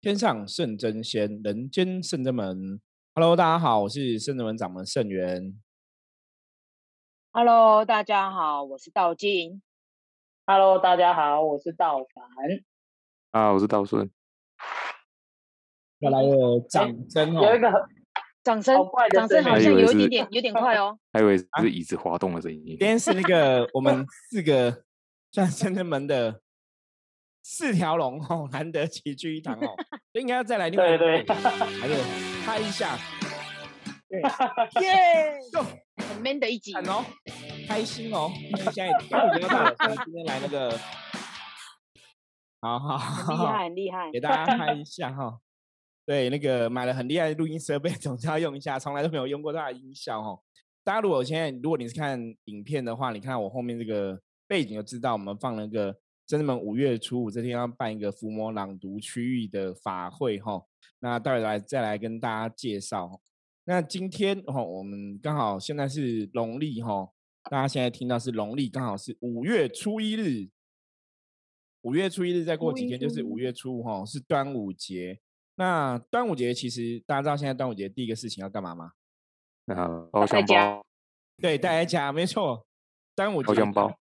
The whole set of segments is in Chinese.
天上圣真仙，人间圣真门。Hello，大家好，我是圣真门掌门圣元。Hello，大家好，我是道静。Hello，大家好，我是道凡。啊，我是道顺。要来个掌声哦！有一个掌声 掌声好像有一点点有点快哦。还以为是椅子滑动的声音今。天是那个 我们四个算圣真门的四条龙哦，难得齐聚一堂哦，所以应该要再来另外一对还有拍一下，耶，就很 man 的一集看。哦，开心哦！因为现在今天来那个，好好很厉，害，很厉害给。大家拍一下哈。对，那个买了很厉害的录音设备，总是要用一下，从来都没有用过它的音效哦。大家如果现在如果你是看影片的话，你看我后面这个背景就知道，我们放了个真的们五月初五这天要办一个伏魔朗读区域的法会哈。那待会来再来跟大家介绍。那今天哈，我们刚好现在是农历哈，大家现在听到是农历，刚好是五月初一日。五月初一日再过几天就是五月初五哈，是端午节。那端午节其实大家知道现在端午节第一个事情要干嘛吗？啊，包香家包，对，带来家，没错。端午节包香包，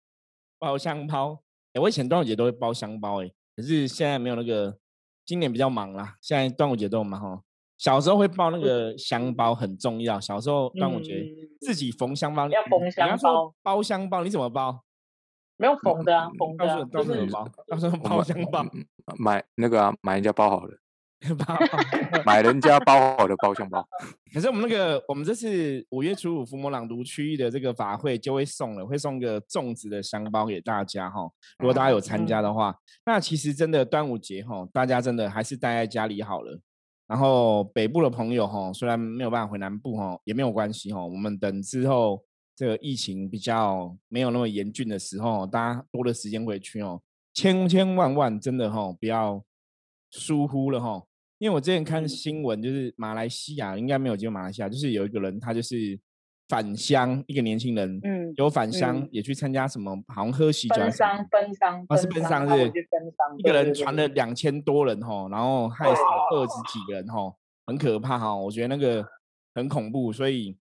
包香包。哎、我以前端午节都会包香包，哎，可是现在没有那个，今年比较忙啦。现在端午节都很忙哈。小时候会包那个香包，很重要。小时候端午节、嗯自己缝香包，要缝香包包香包，你怎么包？没有缝的啊，缝的啊告诉我，告就是包，告诉我我买包香包，嗯买那个啊，买人家包好的，包。买人家包好的包香包。可是我们那个，我们这次五月初五伏魔朗读区域的这个法会就会送了，会送个粽子的香包给大家哈。如果大家有参加的话，那其实真的端午节哈，大家真的还是待在家里好了。然后北部的朋友哈，虽然没有办法回南部哈，也没有关系哈。我们等之后这个疫情比较没有那么严峻的时候，大家多的时间回去哦，千千万万真的哈不要疏忽了哈。因为我之前看新闻，就是马来西亚应该没有进入马来西亚，就是有一个人他就是返乡，一个年轻人，嗯有返乡嗯也去参加什么，好像喝喜酒还分是什么商分商啊是奔丧他是一个人传了两千多人吼，然后害死了二十几个人吼，很可怕哈。我觉得那个很恐怖，所以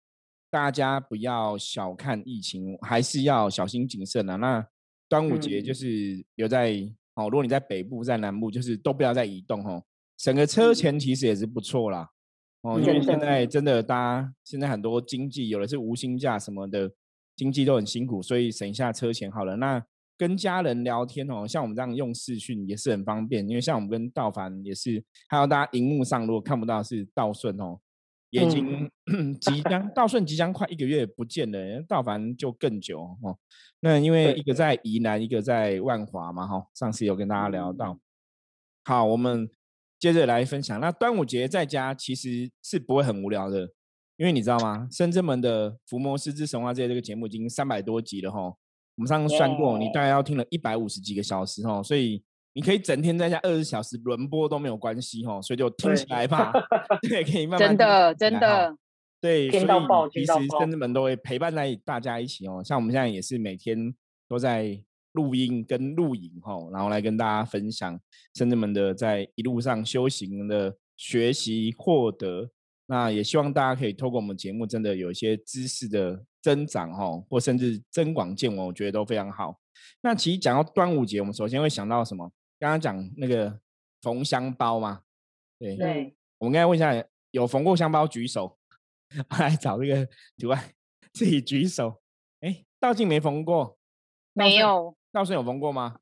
大家不要小看疫情，还是要小心谨慎啊。那端午节就嗯是留在哦，如果你在北部在南部，就是都不要再移动吼，省个车钱其实也是不错啦。哦，因为现在真的大家现在很多经济有的是无薪假什么的，经济都很辛苦，所以省一下车钱好了。那跟家人聊天哦，像我们这样用视讯也是很方便，因为像我们跟道凡也是，还有大家荧幕上如果看不到是道顺哦，也已经、即将道顺即将快一个月不见了，道凡就更久哦。那因为一个在宜兰，一个在万华嘛哈，上次有跟大家聊到。好，我们接着来分享。那端午节在家其实是不会很无聊的，因为你知道吗？深圳门的《伏魔师之神话界》这个节目已经三百多集了哈。我们上次算过，你大概要听了一百五十几个小时哈，所以你可以整天在家二十小时轮播都没有关系哈，所以就听起对来吧，对，可以慢慢听真的真的，对，所以其实深圳们都会陪伴在大家一起哦。像我们现在也是每天都在录音跟录影哈，然后来跟大家分享深圳们的在一路上修行的学习获得。那也希望大家可以透过我们节目，真的有一些知识的增长哈，或甚至增广见闻，我觉得都非常好。那其实讲到端午节，我们首先会想到什么？刚刚讲那个缝香包嘛，对，对，我们刚才问一下，有缝过香包举手，我 来找这个图案，自己举手。哎，道静没缝过，没有，道顺有缝过吗？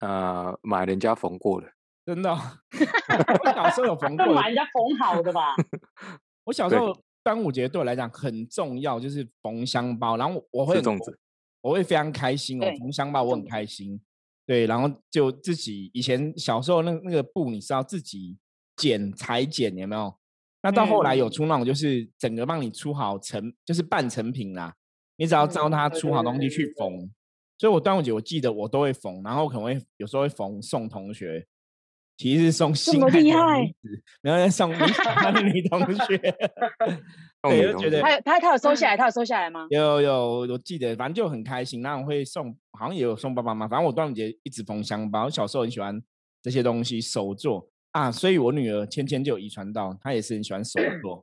呃，买人家缝过的，真的哦、我小时候有缝过是，买人家缝好的吧？我小时候端午节对我来讲很重要，就是缝香包，然后我会我吃粽子我会非常开心哦，对缝香包我很开心。对，然后就自己以前小时候那那个布，你是要自己剪裁剪，有没有？那到后来有嗯出那种就是整个帮你出好成，就是半成品啦，你只要照嗯它出好东西去缝。所以我端午节我记得我都会缝，然后可能会有时候会缝送同学，其实是送这么心爱的女厉害子，然后再送你喜欢的女同学。送对就觉得他有他他有收下来，他有收下来吗？有有，我记得，反正就很开心。那我会送，好像也有送爸爸妈妈。反正我端午节一直缝香包。我小时候很喜欢这些东西，手做。啊，所以我女儿芊芊就有遗传到，她也是很喜欢手 做。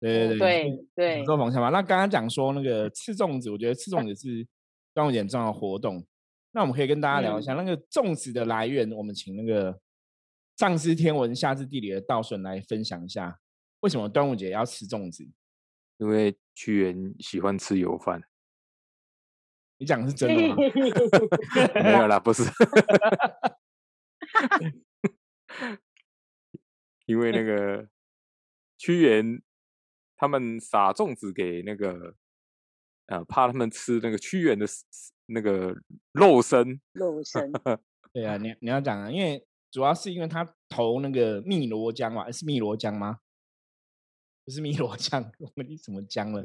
对对对对，做方向嘛。那刚刚讲说那个吃粽子，我觉得吃粽子是端午节重要的活动。那我们可以跟大家聊一下那个粽子的来源。我们请那个上知天文下知地理的道顺来分享一下，为什么端午节要吃粽子？因为屈原喜欢吃油饭。你讲的是真的吗？没有啦，不是。因为那个屈原。他们撒粽子给那个，呃，怕他们吃那个屈原的那个肉身。肉身。对啊，你你要讲啊，因为主要是因为他投那个汨罗江嘛，是汨罗江吗？不是汨罗江，我们什么江了？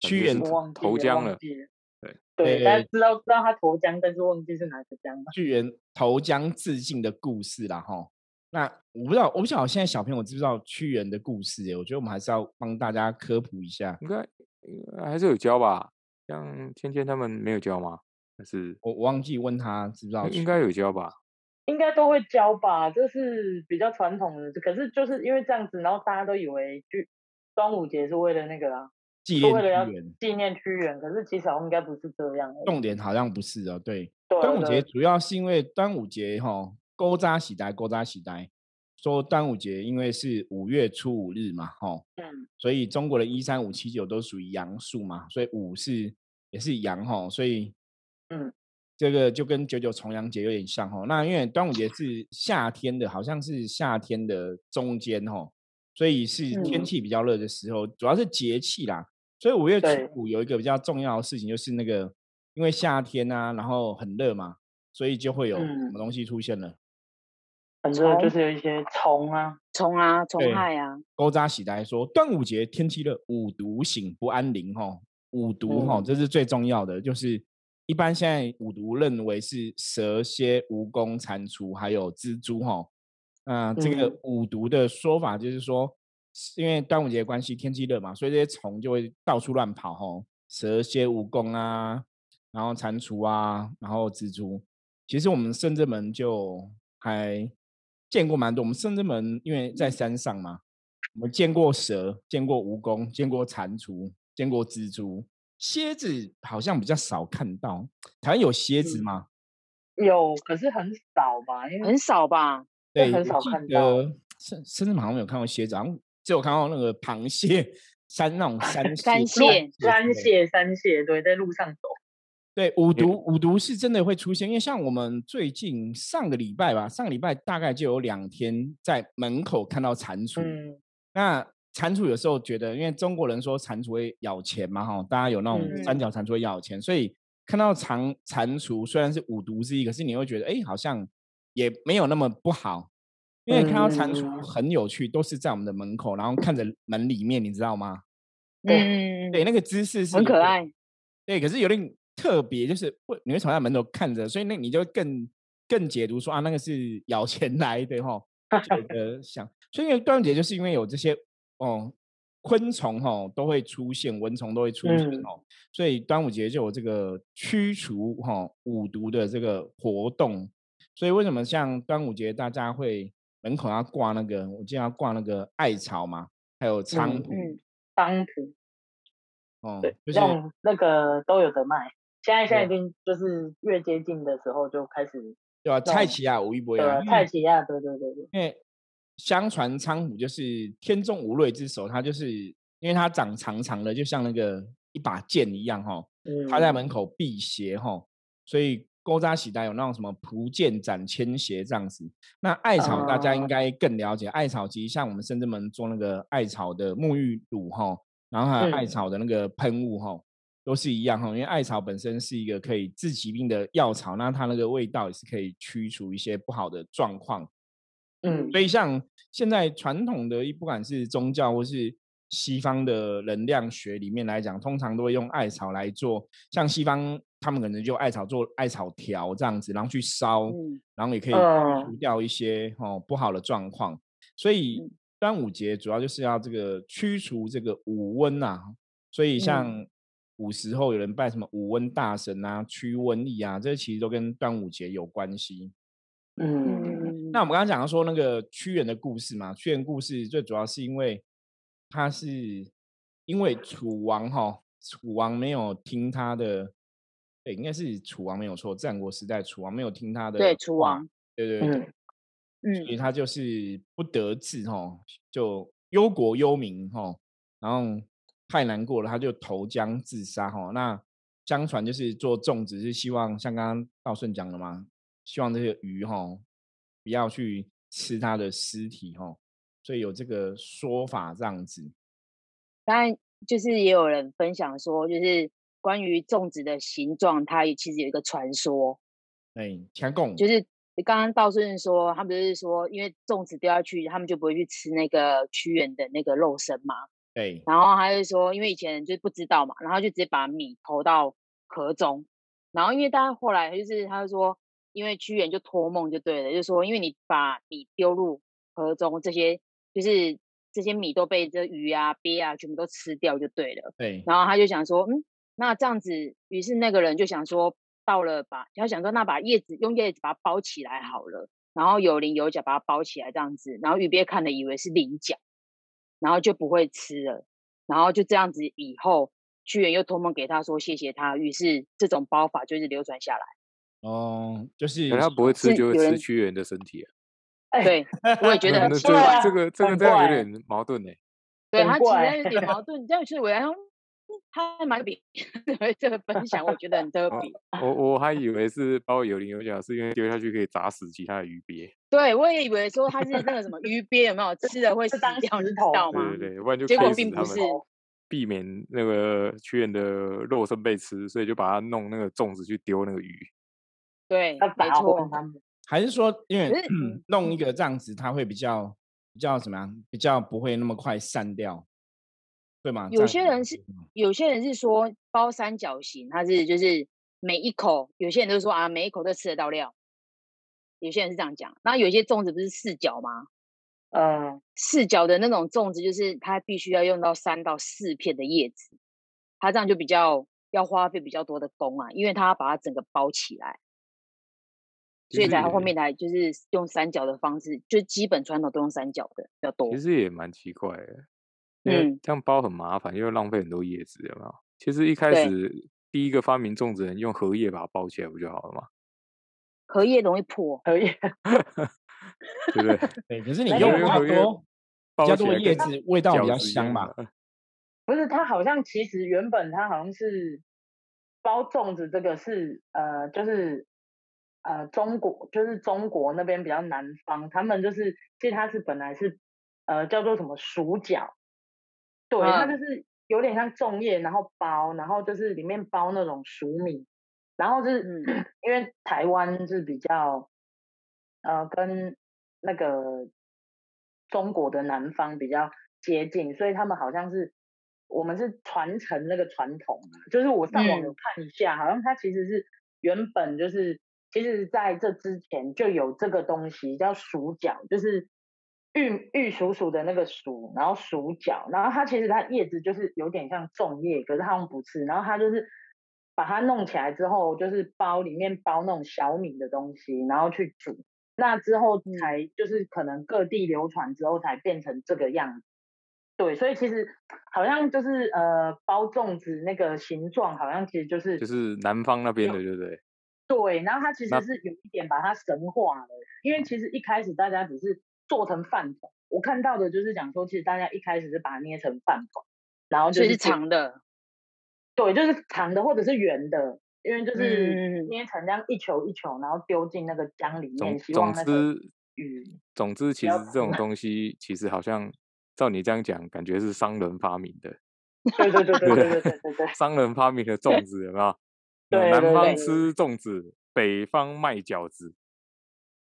屈原投江了。对对，大家知道知道他投江，但是忘记是哪个江了。屈原投江自尽的故事啦，哈。那我不知道，我不晓得现在小朋友知不知道屈原的故事？哎，我觉得我们还是要帮大家科普一下。应该还是有教吧？像芊芊他们没有教吗？还是我忘记问他知不知道？应该有教吧？应该都会教吧？这是比较传统的。可是就是因为这样子，然后大家都以为就端午节是为了那个啊，纪念屈原，纪念屈原。可是其实应该不是这样。重点好像不是哦。对，端午节主要是因为端午节哈。勾扎喜呆，勾扎喜呆，说端午节因为是五月初五日嘛，吼，嗯，所以中国的一三五七九都属于阳数嘛，所以五是也是阳吼，所以，嗯，这个就跟九九重阳节有点像吼。那因为端午节是夏天的，好像是夏天的中间吼，所以是天气比较热的时候，主要是节气啦。所以五月初五有一个比较重要的事情，就是那个因为夏天啊，然后很热嘛，所以就会有什么东西出现了。很多就是有一些虫啊，虫啊，虫害啊。勾扎喜来说，端午节天气热，五毒醒不安宁哈。五毒哈，这是最重要的，就是一般现在五毒认为是蛇蝎、蜈蚣、蟾蜍还有蜘蛛哈。那这个五毒的说法就是说，因为端午节关系天气热嘛，所以这些虫就会到处乱跑哈。蛇蝎、蜈蚣啊，然后蟾蜍啊，然后蜘蛛。其实我们甚至门就还。见过蛮多，我们深圳门因为在山上嘛，我们见过蛇，见过蜈蚣，见过蟾蜍，见过蜘蛛，蝎子好像比较少看到。台湾有蝎子吗？有，可是很少吧？因为很少吧？对，很少看到。深深圳好像没有看过蝎子，好像只有看到那个螃蟹，山那种 山山蟹，山蟹，山蟹，对，在路上走。对五毒，五毒是真的会出现，因为像我们最近上个礼拜吧，上个礼拜大概就有两天在门口看到蟾蜍。那蟾蜍有时候觉得，因为中国人说蟾蜍会咬钱嘛，哈，大家有那种三角蟾蜍会咬钱，所以看到蟾蟾蜍虽然是五毒之一，可是你会觉得，哎，好像也没有那么不好，因为看到蟾蜍很有趣，都是在我们的门口，然后看着门里面，你知道吗？对，对，那个姿势是很可爱。对，可是有点。特别就是会你会从他门头看着，所以那你就更更解读说啊，那个是咬钱来的哈。觉得想，所以端午节就是因为有这些哦昆虫哈都会出现，蚊虫都会出现哦，所以端午节就有这个驱除哈五毒的这个活动。所以为什么像端午节大家会门口要挂那个，我记得要挂那个艾草嘛，还有菖蒲、菖蒲，哦，对，就是那个都有得卖。现在现在已经就是越接近的时候就开始，对吧？蔡奇亚吴一博呀，蔡奇亚，对对对对。因为相传菖蒲就是天中无瑞之首，它就是因为它长长长的，就像那个一把剑一样哈。嗯。它在门口辟邪哈，所以勾扎喜带有那种什么蒲剑斩千邪这样子。那艾草大家应该更了解，艾草其实像我们深圳门做那个艾草的沐浴乳哈，然后还有艾草的那个喷雾哈。都是一样哈，因为艾草本身是一个可以治疾病的药草，那它那个味道也是可以驱除一些不好的状况。嗯，所以像现在传统的，不管是宗教或是西方的能量学里面来讲，通常都会用艾草来做。像西方他们可能就艾草做艾草条这样子，然后去烧，然后也可以除掉一些哦不好的状况。所以端午节主要就是要这个驱除这个五瘟呐。所以像古时候有人拜什么五瘟大神啊，驱瘟疫啊，这些其实都跟端午节有关系。嗯，那我们刚刚讲到说那个屈原的故事嘛，屈原故事最主要是因为他是因为楚王哈，楚王没有听他的，对，应该是楚王没有错，战国时代楚王没有听他的，对，楚王，对对对，嗯，所以他就是不得志哈，就忧国忧民哈，然后太难过了，他就投江自杀哈。那相传就是做粽子是希望像刚刚道顺讲的嘛，希望这些鱼哈。不要去吃他的尸体哈，所以有这个说法这样子。当然，就是也有人分享说，就是关于粽子的形状，它其实有一个传说。哎，强贡就是刚刚道顺说，他不是说，因为粽子掉下去，他们就不会去吃那个屈原的那个肉身嘛？对。然后他就说，因为以前就是不知道嘛，然后就直接把米投到河中，然后因为大家后来就是他就说。因为屈原就托梦就对了，就说因为你把米丢入河中，这些就是这些米都被这鱼啊、鳖啊全部都吃掉就对了。对。然后他就想说，嗯，那这样子，于是那个人就想说，到了把他想说，那把叶子用叶子把它包起来好了，然后有鳞有角把它包起来这样子，然后鱼鳖看了以为是鳞角，然后就不会吃了，然后就这样子以后屈原又托梦给他说谢谢他，于是这种包法就是流传下来。哦，就是他不会吃，就会吃屈原的身体啊。对，我也觉得很奇怪。这个这个这样有点矛盾呢。对他其实有点矛盾，这样是我要他蛮比 这个分享，我觉得很特别。我我还以为是包有鳞有角，是因为丢下去可以砸死其他的鱼鳖。对，我也以为说它是那个什么鱼鳖有没有 吃的会死掉，你知道吗？对对对，不然就结果并不是避免那个屈原的肉身被吃，所以就把它弄那个粽子去丢那个鱼。对，没错。还是说，因为弄一个这样子，它会比较比较怎么样？比较不会那么快散掉，对吗？有些人是，有些人是说包三角形，它是就是每一口，有些人都说啊，每一口都吃得到料。有些人是这样讲。那有些粽子不是四角吗？呃，四角的那种粽子，就是它必须要用到三到四片的叶子，它这样就比较要花费比较多的工啊，因为它要把它整个包起来。所以才后面才就是用三角的方式，就基本传统都用三角的比较多。其实也蛮奇怪的，因为这样包很麻烦，又浪费很多叶子，有没有？其实一开始第一个发明粽子人用荷叶把它包起来不就好了吗？荷叶容易破，荷叶，对不对？对，可是你用比较多，比较多叶子，味道比较香嘛。不是，它好像其实原本它好像是包粽子，这个是呃，就是。呃，中国就是中国那边比较南方，他们就是其实它是本来是呃叫做什么薯角，对，它就是有点像粽叶，然后包，然后就是里面包那种熟米，然后就是嗯。因为台湾是比较呃跟那个中国的南方比较接近，所以他们好像是我们是传承那个传统，就是我上网有看一下，好像它其实是原本就是。其实在这之前就有这个东西叫薯角，就是玉玉蜀黍的那个薯，然后薯角，然后它其实它叶子就是有点像粽叶，可是他们不吃，然后它就是把它弄起来之后，就是包里面包那种小米的东西，然后去煮，那之后才就是可能各地流传之后才变成这个样子。对，所以其实好像就是呃包粽子那个形状，好像其实就是就是南方那边的，对不对？对，然后它其实是有一点把它神化了，因为其实一开始大家只是做成饭团，我看到的就是讲说，其实大家一开始是把它捏成饭团，然后就是长的，对，就是长的或者是圆的，因为就是捏成这样一球一球，然后丢进那个浆里面，希望那个鱼。总之，其实这种东西其实好像照你这样讲，感觉是商人发明的。对对对对对对对对，商人发明的粽子有没有？南方吃粽子，北方卖饺子，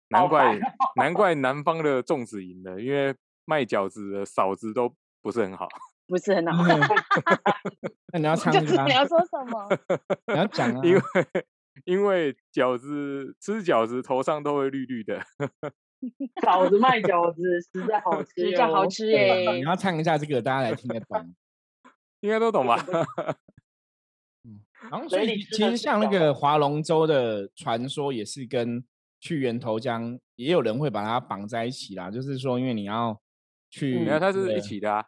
难怪难怪南方的粽子赢了，因为卖饺子的嫂子都不是很好，不是很好。那你要唱吗？你要说什么？你要讲啊？因为因为饺子吃饺子头上都会绿绿的，嫂子卖饺子实在好吃，比较好吃耶。你要唱一下这个，大家来听得懂，应该都懂吧？然后，所以其实像那个划龙舟的传说，也是跟去源头将，也有人会把它绑在一起啦，就是说因为你要去，没有，它是一起的啊。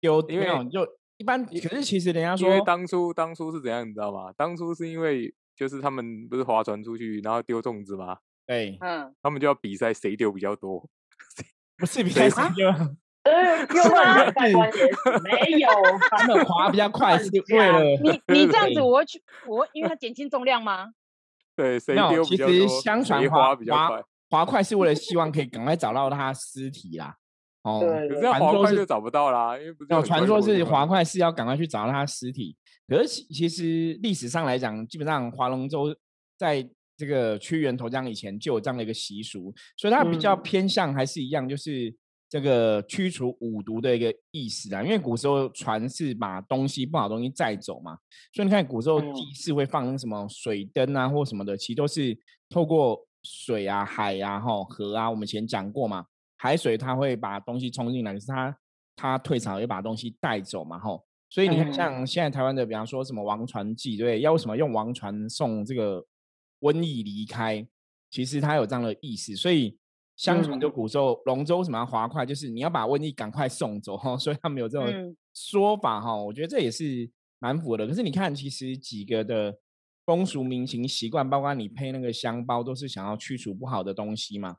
丢，因为没有就一般，可是其实人家说因为说，当初当初是怎样，你知道吗？当初是因为就是他们不是划船出去，然后丢粽子吗？对，嗯，他们就要比赛谁丢比较多。不是比赛谁丢呃，有吗？没有，他们滑比较快，是为乱了你你这样子，我会去，我会因为它减轻重量吗？对，谁没有，丢其实比较多，相传谁滑滑划比较快。滑快是为了希望可以赶快找到他尸体啦。哦，对可是要传说是滑快就找不到啦，因为不是有传说是滑快是要赶快去找到他尸体，可是其其实历史上来讲，基本上划龙舟在这个屈原投江以前就有这样的一个习俗，所以它比较嗯偏向还是一样，就是这个驱除五毒的一个意思啊。因为古时候船是把东西不好的东西载走嘛，所以你看古时候嗯祭祀会放什么水灯啊或什么的，其实都是透过水啊、海啊、吼河啊，我们以前讲过嘛，海水它会把东西冲进来，可是它它退潮也把东西带走嘛，吼。所以你看，嗯像现在台湾的，比方说什么王船祭，对不对？要为什么用王船送这个瘟疫离开？其实它有这样的意思。所以相传就嗯古时候龙舟什么要划快，就是你要把瘟疫赶快送走哈。所以他们有这种嗯说法哈。我觉得这也是蛮符合的。可是你看，其实几个的风俗民情习惯，包括你配那个香包，都是想要去除不好的东西嘛。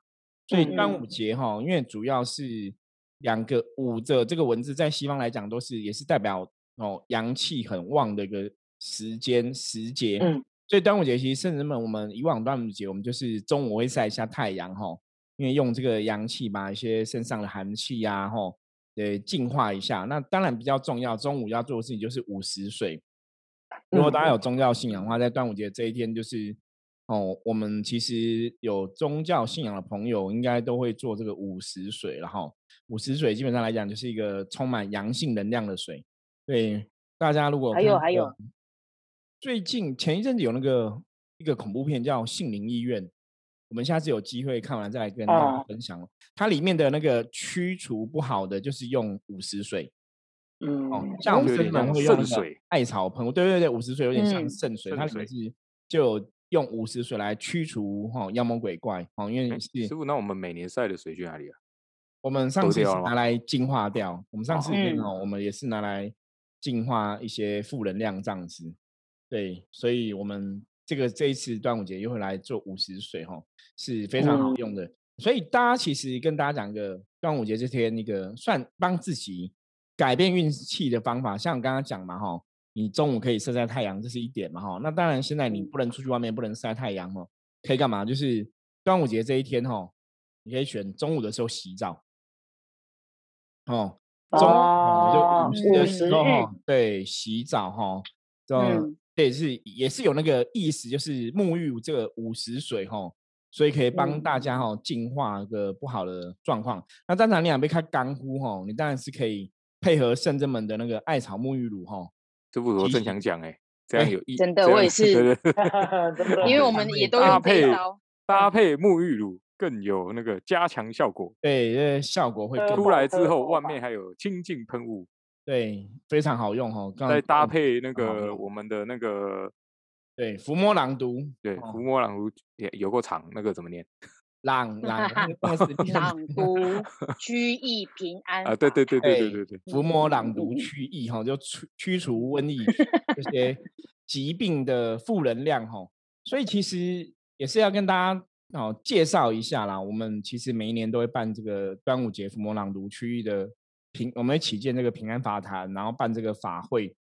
所以端午嗯节哈，因为主要是两个五的这个文字，在西方来讲都是也是代表哦阳气很旺的一个时间时节。嗯所以端午节其实甚至们，我们以往端午节我们就是中午会晒一下太阳哈，因为用这个阳气把一些身上的寒气呀哈，对净化一下。那当然比较重要，中午要做的事情就是午时水。如果大家有宗教信仰的话，在端午节这一天，就是哦，我们其实有宗教信仰的朋友，应该都会做这个午时水了哈。午时水基本上来讲，就是一个充满阳性能量的水。对大家如果还有还有最近前一阵子有那个一个恐怖片叫《杏林医院》，我们下次有机会看完再来跟大家哦分享。它里面的那个驱除不好的，就是用五十水。哦嗯，，像我们就有点像生人会用那个圣水艾草喷雾，对对对，午时水有点像嗯圣水，它里面是就有用午时水来驱除哈、妖魔鬼怪哦，因为师傅，那我们每年晒的水去哪里啊？我们上次是拿来净化掉，我们上哦嗯次没有，我们也是拿来净化一些负能量这样子。对，所以我们这个这一次端午节又会来做五十水哈，是非常好嗯用的。所以大家其实跟大家讲一个端午节这天那个算帮自己改变运气的方法，像我刚刚讲嘛哈，你中午可以晒晒太阳，这是一点嘛哈。那当然现在你不能出去外面，不能晒太阳哦，可以干嘛？就是端午节这一天哈，你可以选中午的时候洗澡。哦，中哦午就午时的午时候哈，对，洗澡哈，这嗯这也是也是有那个意思，就是沐浴这个午时水哈，所以可以帮嗯大家哈净化一个不好的状况。那当然你想被看干呼哈，你当然是可以配合圣真门的那个艾草沐浴乳哈，这不我正想讲哎，这样哎有意，真的我也是 因为我们也都搭用这一配招。搭配沐浴乳更有那个加强效果。对，这效果会出来之喝后，外面还有清净喷雾，对非常好用哈。刚刚再搭配那个我们的那个对伏魔朗读，对哦伏魔朗读也有够长，那个怎么念朗朗 朗 读驱疫平安啊？对对对对对哎对对，伏魔朗嗯读驱疫哈，就驱驱除瘟疫这 些疾病的负能量哈。所以其实也是要跟大家哦介绍一下啦。我们其实每一年都会办这个端午节伏魔朗读区域的平，我们会起建这个平安法坛，然后办这个法会。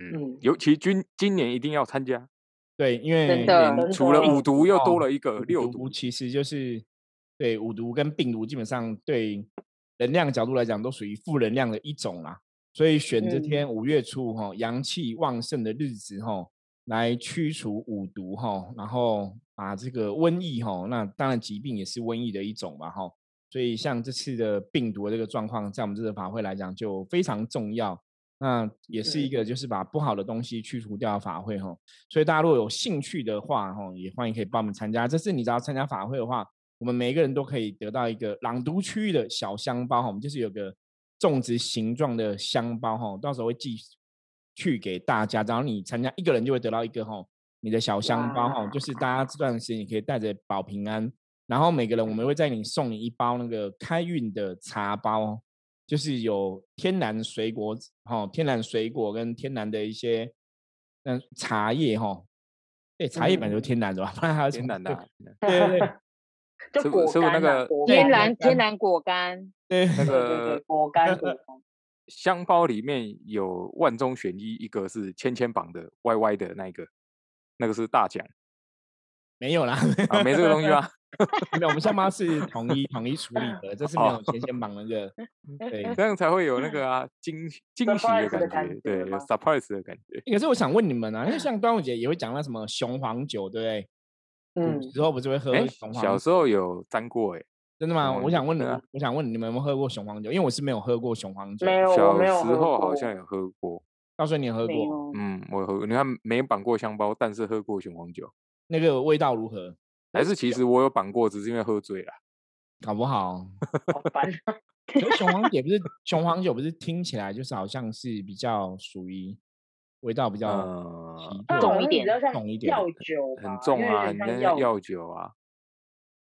嗯嗯，尤其今今年一定要参加，对，因为除了五毒又哦多了一个六毒，毒其实就是对五毒跟病毒基本上对能量角度来讲都属于负能量的一种啦。所以选这嗯天五月初哈、阳气旺盛的日子哈、来驱除五毒哈、然后把这个瘟疫哈、那当然疾病也是瘟疫的一种嘛哈、所以像这次的病毒的这个状况，在我们这个法会来讲就非常重要。那也是一个就是把不好的东西去除掉的法会哈。所以大家如果有兴趣的话哈，也欢迎可以报名参加。这次你只要参加法会的话，我们每一个人都可以得到一个朗读区域的小香包哈，我们就是有个种植形状的香包哈，到时候会寄去给大家，然后你参加一个人就会得到一个哈，你的小香包哈，就是大家这段时间你可以带着保平安然后每个人我们会在你送你一包那个开运的茶包，就是有天然水果，哈，天然水果跟天然的一些嗯茶叶，哈，对，茶叶本来就天然的吧，不然还有天然的，对对对，就果干那个天然天然果干，对那个果干果干。香包里面有万中选一，一个是千千榜的歪歪的那一个，那个是大奖。没有啦，啊，没这个东西吗？没有，我们香包是统一统一处理的，这是没有千千绑那个，对，这样才会有那个啊惊惊喜的感觉，对，有 surprise 的感觉。可是我想问你们啊，因为像 端午节也会讲到什么雄黄酒，对不对？嗯，之后不是会喝雄黄？小时候有沾过，哎。真的吗？我想问你，我想问你们有没有喝过雄黄酒？因为我是没有喝过雄黄酒。没有，小时候好像有喝过。告诉你喝过，嗯，我喝。你看没绑过香包，但是喝过雄黄酒，那个味道如何？还是其实我有绑过，只是因为喝醉了。搞不好。好烦 雄黄酒不是雄黄酒，不是听起来就是好像是比较属于味道比较重一点，重一点，药酒很重啊，很像药酒啊。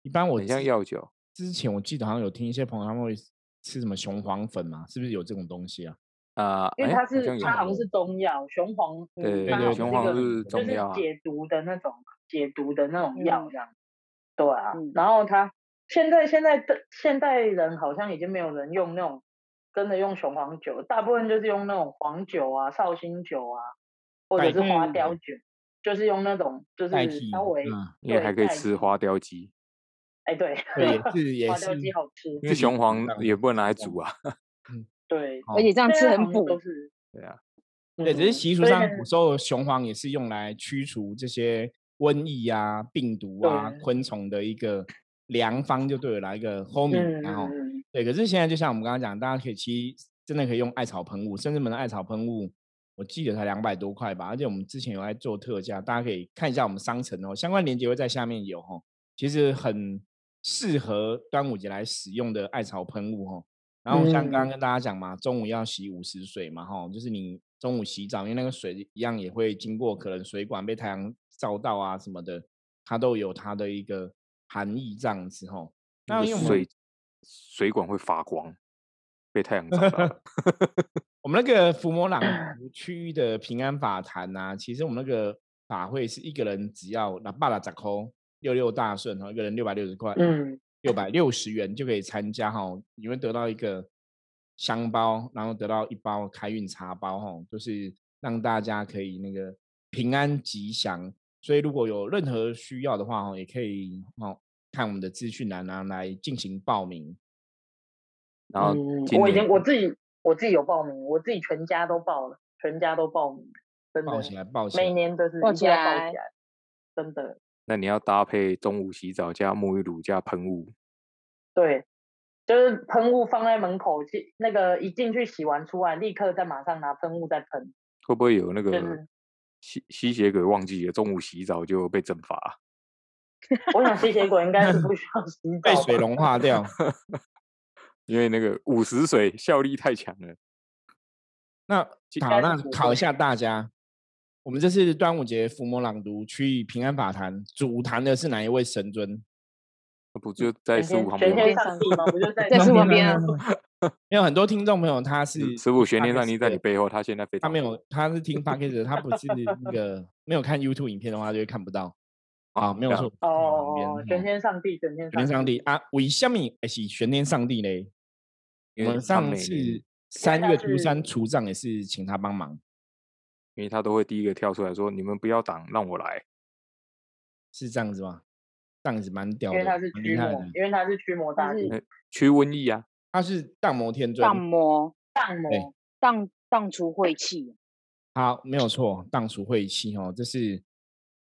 一般我很像药酒。之前我记得好像有听一些朋友他们会吃什么雄黄粉嘛，是不是有这种东西啊？啊，因为它是它好像是中药，雄黄对对对，雄黄是中药，解毒的那种解毒的那种药这样。对啊，然后他现在现在的现代人好像已经没有人用那种真的用雄黄酒，大部分就是用那种黄酒啊、绍兴酒啊，或者是花雕酒，就是用那种就是稍微因为还可以吃花雕鸡。哎，对，也是也是，花雕鸡好吃，因为雄黄也不能拿来煮啊。嗯，对，而且这样吃很补。对啊，对，只是习俗上古时候雄黄也是用来驱除这些瘟疫啊、病毒啊、昆虫的一个良方，就对了，一个 home。然后，对，可是现在就像我们刚刚讲，大家可以其实真的可以用艾草喷雾，甚至们的艾草喷雾，我记得才两百多块吧，而且我们之前有在做特价，大家可以看一下我们商城哦，相关链接会在下面有哈，其实很。适合端午节来使用的艾草喷雾哈，然后像刚刚跟大家讲嘛，中午要洗五十水嘛哈，就是你中午洗澡，因为那个水一样也会经过可能水管被太阳照到啊什么的，它都有它的一个含义这样子吼。那水水管会发光，被太阳照到。我们那个伏魔朗 区域的平安法坛呐，其实我们那个法会是一个人只要拿八拉扎扣。六六大顺哈，一个人六百六十块，嗯，六百六十元就可以参加哈，你会得到一个香包，然后得到一包开运茶包哈，就是让大家可以那个平安吉祥。所以如果有任何需要的话哈，也可以哦看我们的资讯栏啊来进行报名。然后我已经我自己我自己有报名，我自己全家都报了，全家都报名，真的报起来报起来，每年都是报起来，真的。那你要搭配中午洗澡加沐浴乳加喷雾，对，就是喷雾放在门口，进那个一进去洗完出来，立刻再马上拿喷雾再喷。会不会有那个吸吸血鬼忘记了中午洗澡就被蒸发？我想吸血鬼应该是不需要洗 澡，被水融化掉，因为那个五十水效力太强了。那好，那考一下大家。我们这次端午节伏魔朗读区域平安法坛，主坛的是哪一位神尊？不就在十五旁边吗？不就在在师傅旁边啊？有很多听众朋友，他是师傅玄天上帝在你背后，他现在非他没有，他是听 p a c k a g e 他不是那个没有看 YouTube 影片的话，就会看不到啊，没有错哦。玄天上帝，玄天上帝啊，为什么是玄天上帝嘞？我们上次三月初三除障也是请他帮忙。因为他都会第一个跳出来说：“你们不要挡，让我来。”是这样子吗？这样子蛮屌的，因为他是驱魔，因为他是驱魔大帝，驱瘟疫啊。他是荡魔天尊，荡魔，荡魔，荡荡除晦气。好，没有错，荡除晦气哦，这是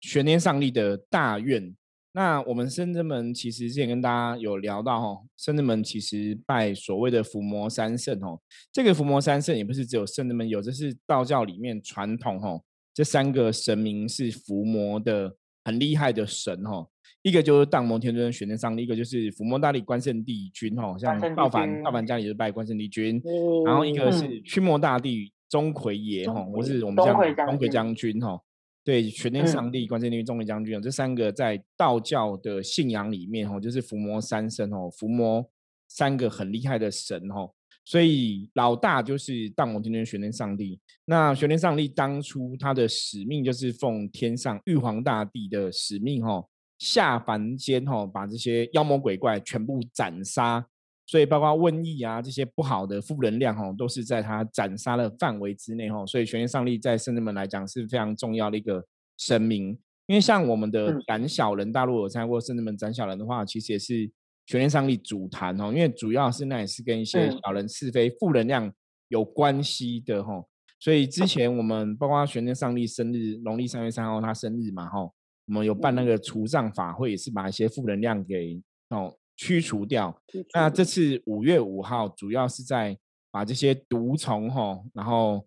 玄天上帝的大愿。那我们深圳门其实之前跟大家有聊到哦，深圳门其实拜所谓的伏魔三圣哦，这个伏魔三圣也不是只有深圳门有，这是道教里面传统哦，这三个神明是伏魔的很厉害的神哦，一个就是荡魔天尊玄天上帝，一个就是伏魔大帝关圣帝君哦，像道凡道凡家里就是拜关圣帝君，然后一个是驱魔大帝钟馗爷哈，或是我们叫钟馗将军哈。对，玄天上帝、关圣帝君、钟馗将军，这三个在道教的信仰里面，哦，就是伏魔三圣哦，伏魔三个很厉害的神哦。所以老大就是荡魔天尊玄天上帝。那玄天上帝当初他的使命就是奉天上玉皇大帝的使命，吼下凡间，吼把这些妖魔鬼怪全部斩杀。所以包括瘟疫啊这些不好的负能量，吼都是在他斩杀的范围之内，吼。所以玄天上帝在圣人们来讲是非常重要的一个神明。因为像我们的斩小人，大陆有参加过圣人们斩小人的话，其实也是。全天上帝主坛哦，因为主要是那也是跟一些小人是非、负能量有关系的哈，所以之前我们包括全天上帝生日，农历三月三号他生日嘛哈，我们有办那个除障法会，也是把一些负能量给哦驱除掉。那这次五月五号，主要是在把这些毒虫哈，然后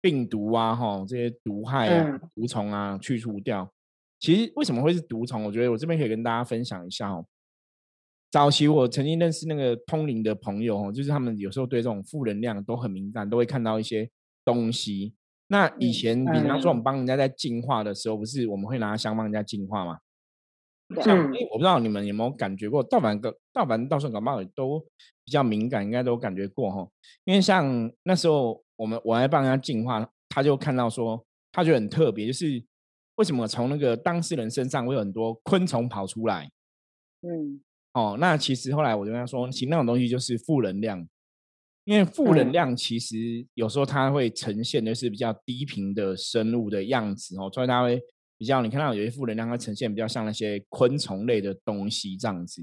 病毒啊哈，这些毒害啊、毒虫啊去除掉。其实为什么会是毒虫？我觉得我这边可以跟大家分享一下哦。早期我曾经认识那个通灵的朋友哦，就是他们有时候对这种负能量都很敏感，都会看到一些东西。那以前，比方说我们帮人家在净化的时候，不是我们会拿香帮人家净化吗？像我不知道你们有没有感觉过，道凡个道凡道顺感冒都比较敏感，应该都感觉过哈。因为像那时候我们我来帮人家净化，他就看到说，他觉得很特别，就是为什么从那个当事人身上会有很多昆虫跑出来？嗯。哦，那其实后来我就跟他说，其实那种东西就是负能量，因为负能量其实有时候它会呈现的是比较低频的生物的样子哦，所以它会比较你看到有些负能量它呈现比较像那些昆虫类的东西这样子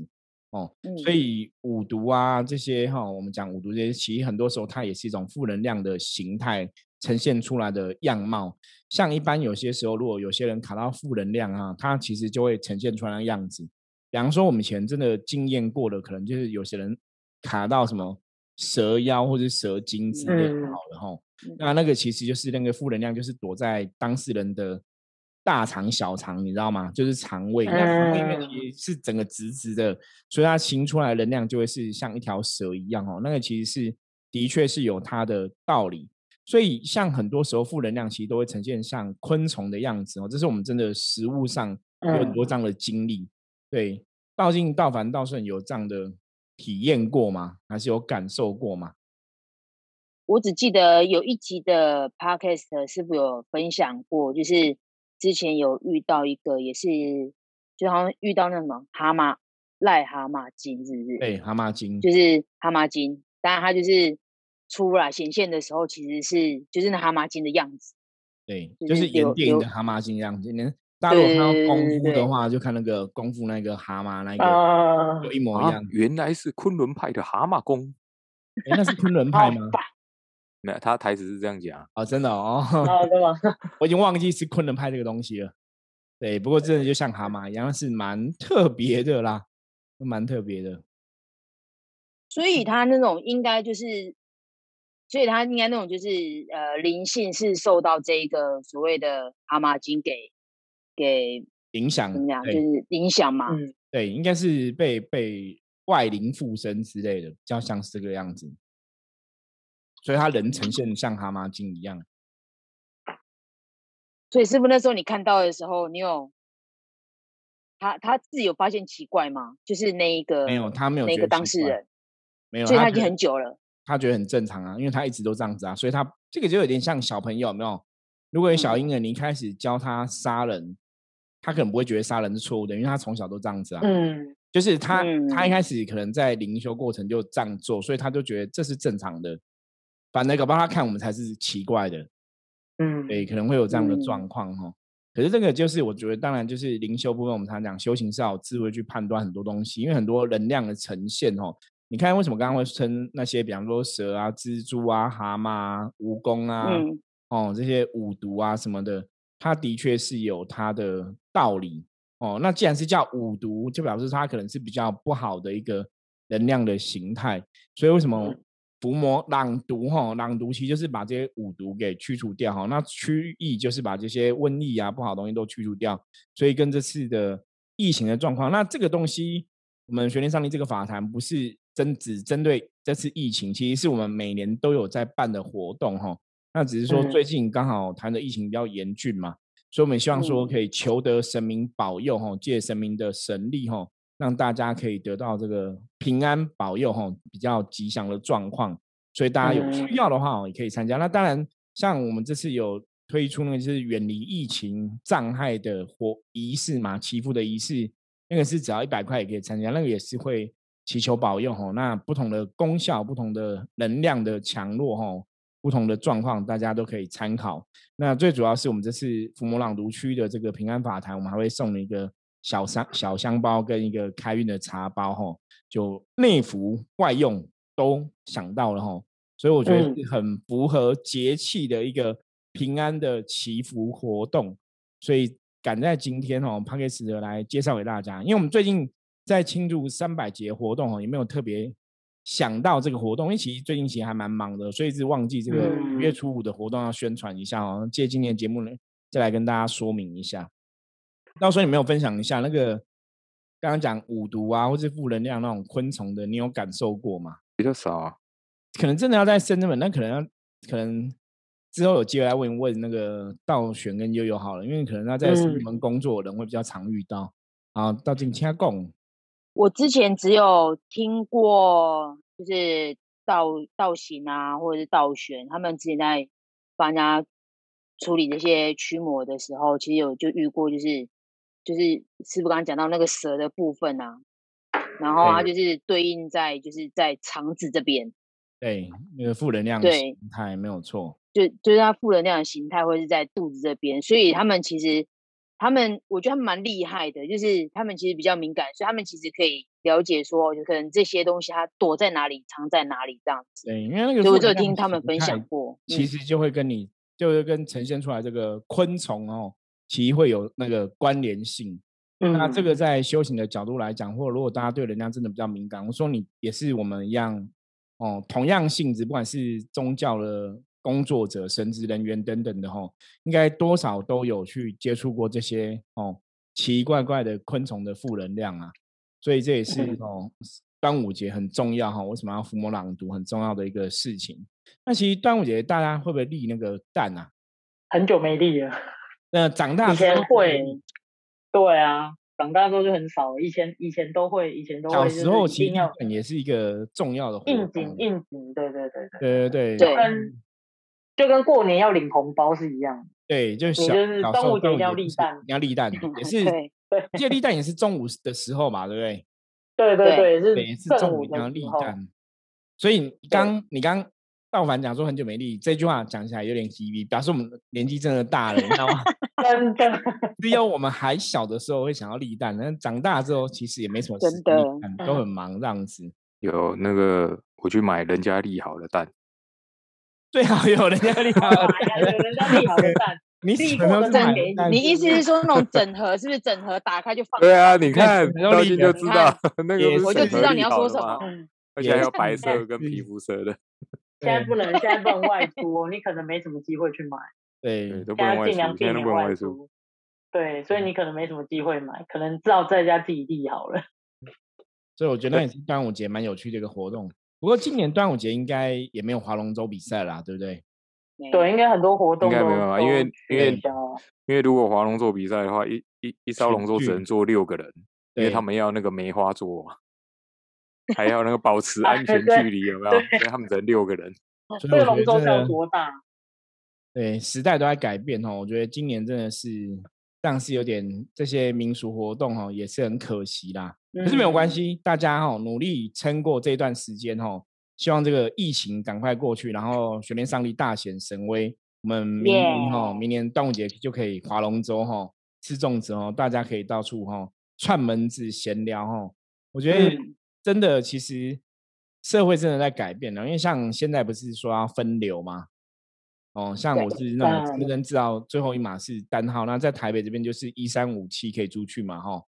哦，所以五毒啊这些哈，我们讲五毒这些，其实很多时候它也是一种负能量的形态呈现出来的样貌。像一般有些时候，如果有些人卡到负能量啊，它其实就会呈现出来的样子。比方说，我们以前真的经验过的，可能就是有些人卡到什么蛇妖或者蛇精之类的，好了哈。那那个其实就是那个负能量，就是躲在当事人的大肠、小肠，你知道吗？就是肠胃，那肠胃里面其实是整个直直的，所以它行出来的能量就会是像一条蛇一样哦。那个其实是的确是有它的道理。所以像很多时候负能量其实都会呈现像昆虫的样子哦，这是我们真的实物上有很多这样的经历。对，道尽道凡道顺有这样的体验过吗？还是有感受过吗？我只记得有一集的 podcast 师傅有分享过，就是之前有遇到一个，也是就好像遇到那什么蛤蟆癞蛤蟆精，是不是？对，蛤蟆精就是蛤蟆精，当然它就是出来显现的时候，其实是就是那蛤蟆精的样子。对，就是演电影的蛤蟆精样子。大陆看到功夫的话，就看那个功夫那个蛤蟆那个，就一模一样。原来是昆仑派的蛤蟆功，那是昆仑派吗？没有，他台词是这样讲啊，真的哦。啊，真的，我已经忘记是昆仑派这个东西了。对，不过真的就像蛤蟆一样，是蛮特别的啦，蛮特别的。所以他那种应该就是，所以他应该那种就是呃灵性是受到这个所谓的蛤蟆精给。给影响怎么样？就是影响嘛。嗯，对，应该是被被外灵附身之类的，比较像是这个样子。所以他人呈现像蛤蟆精一样。所以师傅那时候你看到的时候，你有他他自己有发现奇怪吗？就是那一个没有，他没有那个当事人没有，所以他已经很久了。他觉得很正常啊，因为他一直都这样子啊，所以他这个就有点像小朋友，没有？如果有小婴儿，你一开始教他杀人。他可能不会觉得杀人是错误的，因为他从小都这样子啊。嗯，就是他他一开始可能在灵修过程就这样做，所以他就觉得这是正常的。反而搞不好他看我们才是奇怪的。嗯，对，可能会有这样的状况哈。可是这个就是我觉得，当然就是灵修部分，我们常讲修行是要智慧去判断很多东西，因为很多能量的呈现哦。你看为什么刚刚会称那些，比方说蛇啊、蜘蛛啊、蛤蟆啊、蜈蚣啊，哦这些五毒啊什么的。它的确是有它的道理哦。那既然是叫五毒，就表示它可能是比较不好的一个能量的形态。所以为什么伏魔朗读哈？朗读其实就是把这些五毒给去除掉哈。那驱疫就是把这些瘟疫啊、不好的东西都去除掉。所以跟这次的疫情的状况，那这个东西，我们玄天上帝这个法坛不是针只针对这次疫情，其实是我们每年都有在办的活动哈。那只是说最近刚好谈的疫情比较严峻嘛，所以我们希望说可以求得神明保佑哈，借神明的神力哈，让大家可以得到这个平安保佑哈，比较吉祥的状况。所以大家有需要的话哦，也可以参加。那当然，像我们这次有推出那个就是远离疫情障碍的活仪式嘛，祈福的仪式，那个是只要一百块也可以参加，那个也是会祈求保佑哈。那不同的功效、不同的能量的强弱哈。不同的状况，大家都可以参考。那最主要是我们这次福摩朗读区的这个平安法坛，我们还会送你一个小香小香包跟一个开运的茶包，哈，就内服外用都想到了，哈。所以我觉得是很符合节气的一个平安的祈福活动。所以赶在今天，哦 p a k 的来介绍给大家，因为我们最近在庆祝三百节活动，哦，也没有特别。想到这个活动，因为其实最近其实还蛮忙的，所以是忘记这个五月初五的活动要宣传一下哦。借今年节目呢，再来跟大家说明一下。到时候你没有分享一下那个刚刚讲五毒啊，或是负能量那种昆虫的，你有感受过吗？比较少啊，可能真的要在深圳本，那可能要可能之后有机会来问问那个道玄跟悠悠好了，因为可能他在深圳门工作的人会比较常遇到啊。到今天讲。我之前只有听过，就是道道行啊，或者是道玄，他们之前在帮人家处理这些驱魔的时候，其实有就遇过，就是就是师傅刚刚讲到那个蛇的部分啊，然后它就是对应在就是在肠子这边，对，那个负能量形态没有错，就就是它负能量的形态会是在肚子这边，所以他们其实。他们我觉得他们蛮厉害的，就是他们其实比较敏感，所以他们其实可以了解说，就可能这些东西它躲在哪里，藏在哪里这样子。对，因为那个我就听他们分享过，其实就会跟你就是跟呈现出来这个昆虫哦，其实会有那个关联性。那这个在修行的角度来讲，或者如果大家对能量真的比较敏感，我说你也是我们一样哦，同样性质，不管是宗教的。工作者、神职人员等等的吼，应该多少都有去接触过这些哦奇奇怪怪的昆虫的负能量啊，所以这也是哦端午节很重要哈。为什么要伏魔朗读很重要的一个事情？那其实端午节大家会不会立那个蛋啊？很久没立了。那长大以前会，对啊，长大之后就很少。以前以前都会，以前都会。小时候其实也是一个重要的应景应景，对对对对对对对。就跟过年要领红包是一样，对，就是就是端午节要立蛋，你要立蛋 也是，对，这立蛋也是中午的时候嘛，对不对？对对对，也是中午要立蛋。所以刚你刚道凡讲说很久没立这句话讲起来有点 TV，表示我们年纪真的大了，你知道吗？真的，只有我们还小的时候会想要立蛋，但长大之后其实也没什么事，都很忙这样子。有那个我去买人家立好的蛋。最好有人家立好，有人家立好的蛋，你立过的蛋给你。你意思是说那种整盒是不是整盒打开就放？对啊，你 看，高兴就知道那个，我就知道你要说什么。而且还有白色跟皮肤色的。现在不能，现在不能外出，你可能没什么机会去买。对，都不能外出，尽量不能外出。对，所以你可能没什么机会买，可能只好在家自己立好了。所以我觉得也是端午节蛮有趣的一个活动。不过今年端午节应该也没有划龙舟比赛啦，对不对？对，应该很多活动应该没有啊，因为因为因为如果划龙舟比赛的话，一一一艘龙舟只能坐六个人，因为他们要那个梅花座，还要那个保持 安全距离，有没有？所以他们只能六个人。这个龙舟要多大？对，时代都在改变哦。我觉得今年真的是，但是有点这些民俗活动哦，也是很可惜啦。可是没有关系，大家哈努力撑过这段时间哦，希望这个疫情赶快过去，然后玄天上帝大显神威，我们明年哈明年端午节就可以划龙舟哈，吃粽子哦，大家可以到处哈串门子闲聊哈。我觉得真的其实社会真的在改变了，因为像现在不是说要分流吗？哦，像我是那种人知道最后一码是单号，那在台北这边就是一三五七可以出去嘛哈。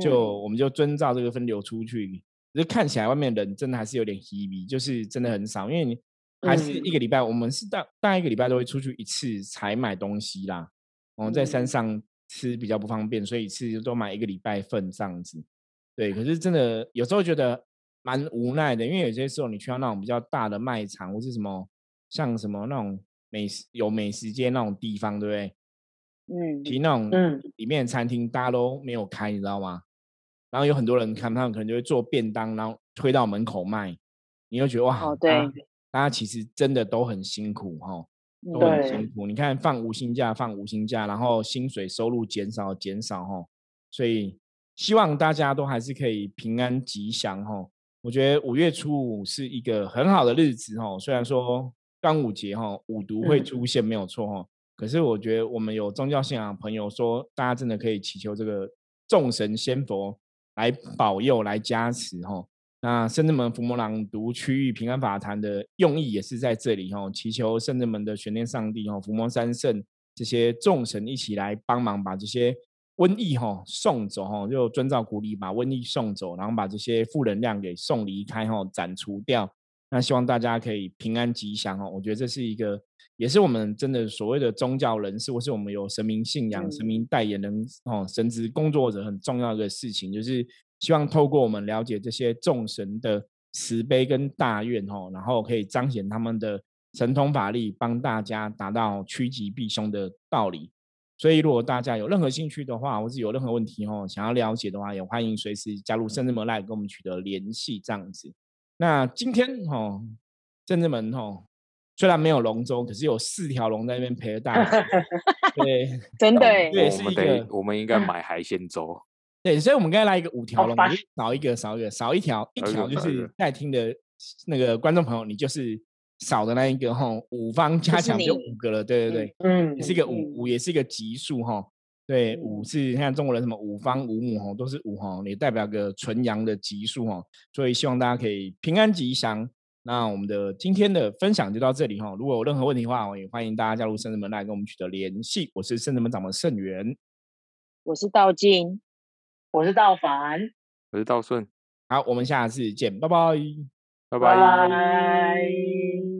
就我们就遵照这个分流出去，就看起来外面人真的还是有点 heavy，就是真的很少，因为你还是一个礼拜，我们是大大一个礼拜都会出去一次才买东西啦。我们在山上吃比较不方便，所以一次都买一个礼拜份这样子。对，可是真的有时候觉得蛮无奈的，因为有些时候你去到那种比较大的卖场或是什么，像什么那种美食有美食街那种地方，对不对？嗯，其实那种嗯里面的餐厅大家都没有开，你知道吗？然后有很多人看他们可能就会做便当，然后推到门口卖，你就觉得哇，哦大家对大家其实真的都很辛苦哈，嗯都很对辛苦。你看放无薪假，放无薪假，然后薪水收入减少减少哈，所以希望大家都还是可以平安吉祥哈。我觉得五月初五是一个很好的日子哈，虽然说端午节哈五毒会嗯出现没有错哈，可是我觉得我们有宗教信仰的朋友说，大家真的可以祈求这个众神仙佛来保佑、来加持哈。那圣智门伏魔朗读区域平安法坛的用意也是在这里哈，祈求圣智门的玄天上帝哈、伏魔三圣这些众神一起来帮忙，把这些瘟疫哈送走哈，就遵照古礼把瘟疫送走，然后把这些负能量给送离开哈，斩除掉。那希望大家可以平安吉祥哦。我觉得这是一个，也是我们真的所谓的宗教人士，或是我们有神明信仰、神嗯明代言人哦、神职工作者很重要的事情，就是希望透过我们了解这些众神的慈悲跟大愿哦，然后可以彰显他们的神通法力，帮大家达到趋吉避凶的道理。所以，如果大家有任何兴趣的话，或是有任何问题哦，想要了解的话，也欢迎随时加入圣智门来跟我们取得联系，这样子。那今天哦，政治门哦，虽然没有龙舟，可是有四条龙在那边陪着大家。对 真的欸对我们是一个我们应该 买海鲜粥。对，所以我们刚才来一个五条龙，少一个少一个少一条，一条就是在听的那个观众朋友，你就是少的那一个哈，五方加就是强就五个了，对对对。嗯也是一个嗯五五，也是一个级数哈。对，五嗯是看中国人什么五方五母吼，都是五吼，也代表个纯阳的吉数吼。所以希望大家可以平安吉祥。那我们的今天的分享就到这里哈。如果有任何问题的话，我也欢迎大家加入圣人门来跟我们取得联系。我是圣人门掌门盛元。我是道静。我是道凡，我是道顺，好，我们下次见，拜拜。拜拜拜。